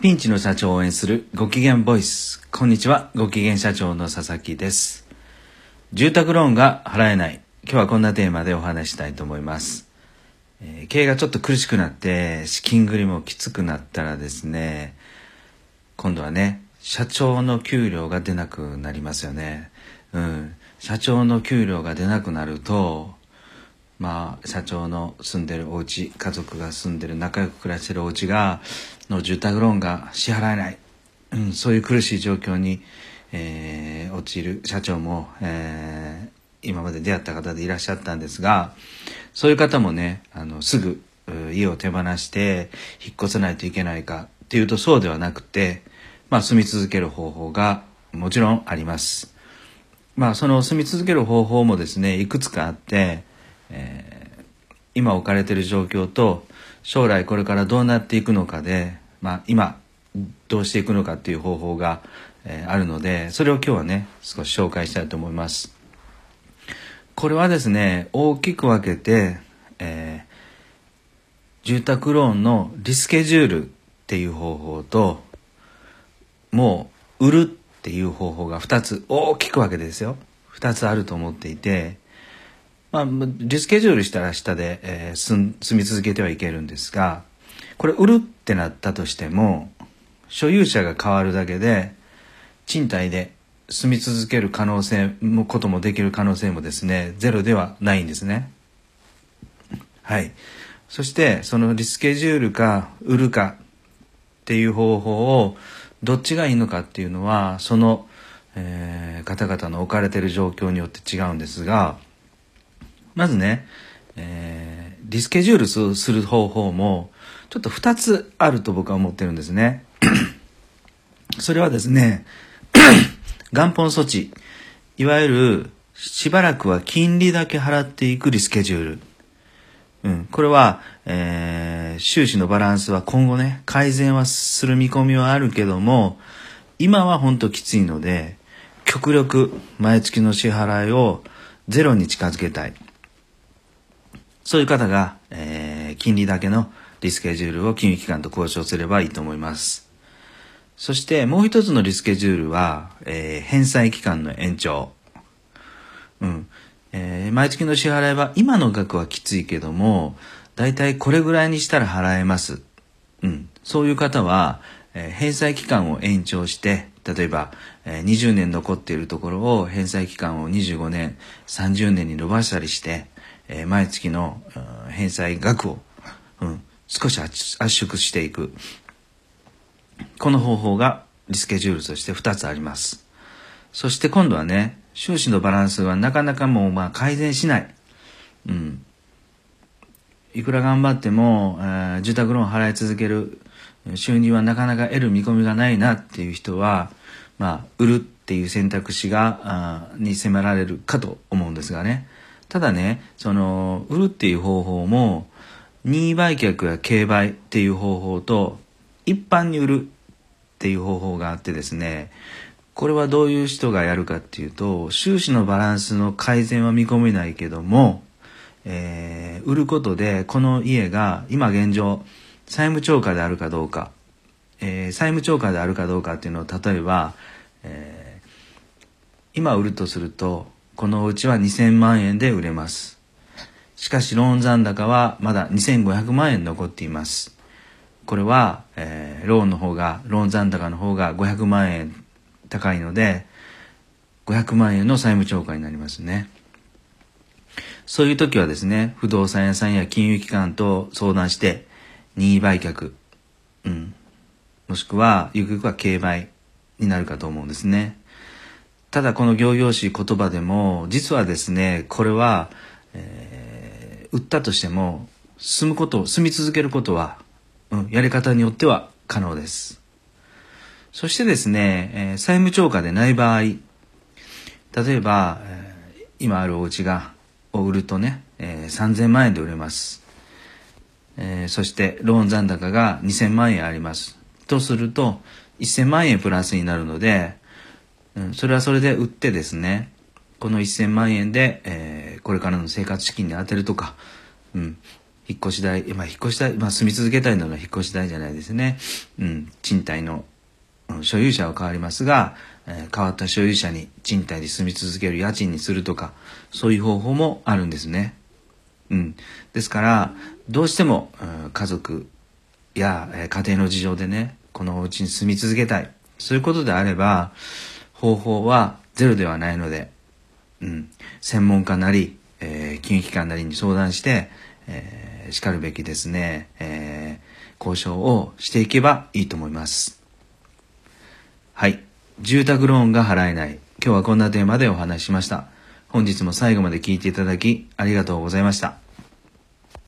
ピンチの社長を応援するご機嫌ボイス。こんにちは、ご機嫌社長の佐々木です。住宅ローンが払えない。今日はこんなテーマでお話したいと思います。えー経営がちょっと苦しくなって、資金繰りもきつくなったらですね、今度はね、社長の給料が出なくなりますよね。うん。社長の給料が出なくなると、まあ、社長の住んでるお家、家族が住んでる仲良く暮らしてるお家が、の住宅ローンが支払えない。うん、そういう苦しい状況に、えー、陥る社長も、えー今まで出会った方でいらっしゃったんですが、そういう方もね、あの、すぐ、家を手放して、引っ越さないといけないかっていうとそうではなくて、まあ、住み続ける方法がもちろんあります。まあ、その住み続ける方法もですね、いくつかあって、えー今置かれてる状況と、将来これからどうなっていくのかで、まあ、今、どうしていくのかっていう方法が、えーあるので、それを今日はね、少し紹介したいと思います。これはですね、大きく分けて、えー住宅ローンのリスケジュールっていう方法と、もう売るっていう方法が2つ、大きく分けてですよ。2つあると思っていて、まあ、リスケジュールしたら下で、えー住み続けてはいけるんですが、これ売るってなったとしても、所有者が変わるだけで、賃貸で住み続ける可能性も、こともできる可能性もですね、ゼロではないんですね。はい。そして、そのリスケジュールか売るかっていう方法をどっちがいいのかっていうのは、その、えー方々の置かれている状況によって違うんですが、まずね、えーリスケジュールする方法も、ちょっと2つあると僕は思ってるんですね。それはですね、元本措置、いわゆるしばらくは金利だけ払っていくリスケジュール。うん、これは、えー収支のバランスは今後ね、改善はする見込みはあるけども、今は本当きついので、極力毎月の支払いをゼロに近づけたい。そういう方が、えー金利だけのリスケジュールを金融機関と交渉すればいいと思います。そしてもう一つのリスケジュールは、えー返済期間の延長。うん。えー毎月の支払いは今の額はきついけども、だいたいこれぐらいにしたら払えます。うん。そういう方は、えー返済期間を延長して、例えば、えー20年残っているところを返済期間を25年、30年に伸ばしたりして、えー毎月の、返済額を、うん、少し圧縮していく。この方法がリスケジュールとして2つあります。そして今度はね、収支のバランスはなかなかもうまあ改善しない。うん。いくら頑張っても、えー住宅ローン払い続ける収入はなかなか得る見込みがないなっていう人は、まあ、売るっていう選択肢が、あに迫られるかと思うんですがね。ただね、その、売るっていう方法も、任意売却や競売っていう方法と、一般に売るっていう方法があってですね、これはどういう人がやるかっていうと、収支のバランスの改善は見込めないけども、えー売ることで、この家が今現状、債務超過であるかどうか、えー債務超過であるかどうかっていうのを例えば、えー今売るとすると、このお家は2000万円で売れます。しかしローン残高はまだ2500万円残っています。これは、えーローンの方が、ローン残高の方が500万円高いので、500万円の債務超過になりますね。そういう時はですね、不動産屋さんや金融機関と相談して、任意売却、うん、もしくは、ゆくゆくは競売になるかと思うんですね。ただこの行々しい言葉でも、実はですね、これは、えー売ったとしても、住むこと、住み続けることは、うん、やり方によっては可能です。そしてですね、えー債務超過でない場合、例えば、えー今あるお家が、を売るとね、えー3000万円で売れます。えーそして、ローン残高が2000万円あります。とすると、1000万円プラスになるので、うん、それはそれで売ってですね、この1000万円で、えーこれからの生活資金に充てるとか、うん、引っ越し代、まあ、引っ越し代、まあ、住み続けたいのは引っ越し代じゃないですね。うん、賃貸の、うん、所有者は変わりますが、えー、変わった所有者に賃貸で住み続ける家賃にするとか、そういう方法もあるんですね。うん。ですから、どうしても、うん、家族や、えー、家庭の事情でね、このお家に住み続けたい。そういうことであれば、方法はゼロではないので、うん、専門家なり、えー、金融機関なりに相談して、えー、叱るべきですね、えー、交渉をしていけばいいと思います。はい。住宅ローンが払えない。今日はこんなテーマでお話ししました。本日も最後まで聞いていただきありがとうございました。